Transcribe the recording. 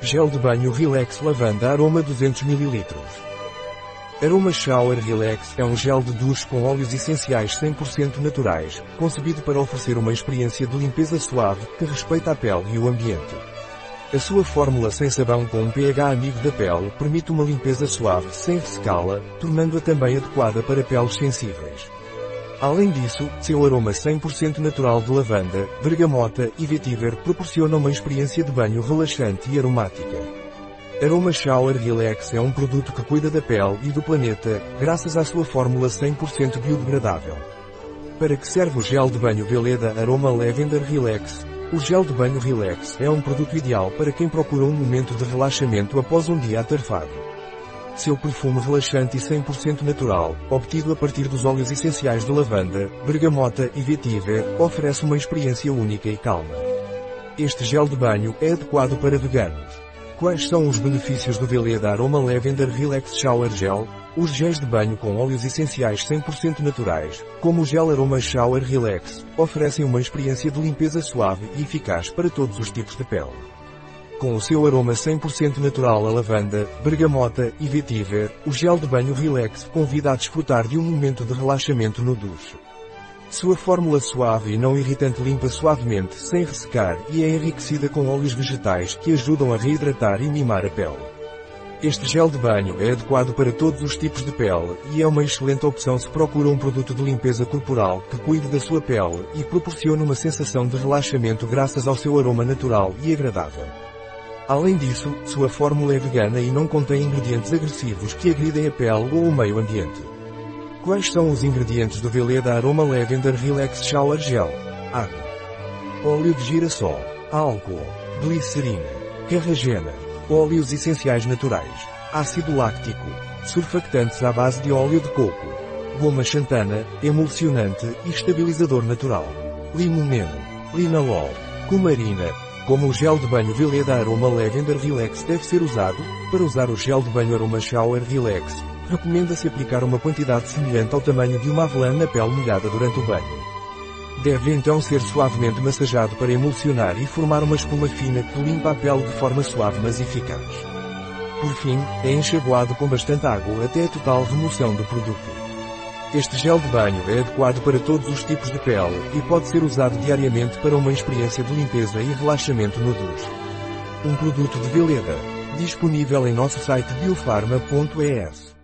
Gel de banho Relax Lavanda Aroma 200 ml. Aroma Shower Relax é um gel de duche com óleos essenciais 100% naturais, concebido para oferecer uma experiência de limpeza suave que respeita a pele e o ambiente. A sua fórmula sem sabão com um pH amigo da pele permite uma limpeza suave sem ressecá-la, tornando-a também adequada para peles sensíveis. Além disso, seu aroma 100% natural de lavanda, bergamota e vetiver proporciona uma experiência de banho relaxante e aromática. Aroma Shower Relax é um produto que cuida da pele e do planeta, graças à sua fórmula 100% biodegradável. Para que serve o gel de banho Veleda Aroma Lavender Relax? O gel de banho Relax é um produto ideal para quem procura um momento de relaxamento após um dia atarefado. Seu perfume relaxante e 100% natural, obtido a partir dos óleos essenciais de lavanda, bergamota e vetiver, oferece uma experiência única e calma. Este gel de banho é adequado para veganos. Quais são os benefícios do Veleda Aroma Lavender Relax Shower Gel? Os géis de banho com óleos essenciais 100% naturais, como o gel Aroma Shower Relax, oferecem uma experiência de limpeza suave e eficaz para todos os tipos de pele. Com o seu aroma 100% natural a lavanda, bergamota e vetiver, o gel de banho Relax convida a desfrutar de um momento de relaxamento no duche. Sua fórmula suave e não irritante limpa suavemente sem ressecar e é enriquecida com óleos vegetais que ajudam a reidratar e mimar a pele. Este gel de banho é adequado para todos os tipos de pele e é uma excelente opção se procura um produto de limpeza corporal que cuide da sua pele e proporcione uma sensação de relaxamento graças ao seu aroma natural e agradável. Além disso, sua fórmula é vegana e não contém ingredientes agressivos que agridem a pele ou o meio ambiente. Quais são os ingredientes do Veleda Aroma Lavender Relax Shower Gel? Água. Óleo de girassol. Álcool. Glicerina. Carragena. Óleos essenciais naturais. Ácido láctico. Surfactantes à base de óleo de coco. Goma xantana, emulsionante e estabilizador natural. Limoneno. Linalol. Cumarina, como o gel de banho Veleda Aroma Lavender Relax deve ser usado, para usar o gel de banho Aroma Shower Relax, recomenda-se aplicar uma quantidade semelhante ao tamanho de uma avelã na pele molhada durante o banho. Deve então ser suavemente massageado para emulsionar e formar uma espuma fina que limpa a pele de forma suave mas eficaz. Por fim, é enxaguado com bastante água até a total remoção do produto. Este gel de banho é adequado para todos os tipos de pele e pode ser usado diariamente para uma experiência de limpeza e relaxamento no duche. Um produto de Veleda. Disponível em nosso site biofarma.es.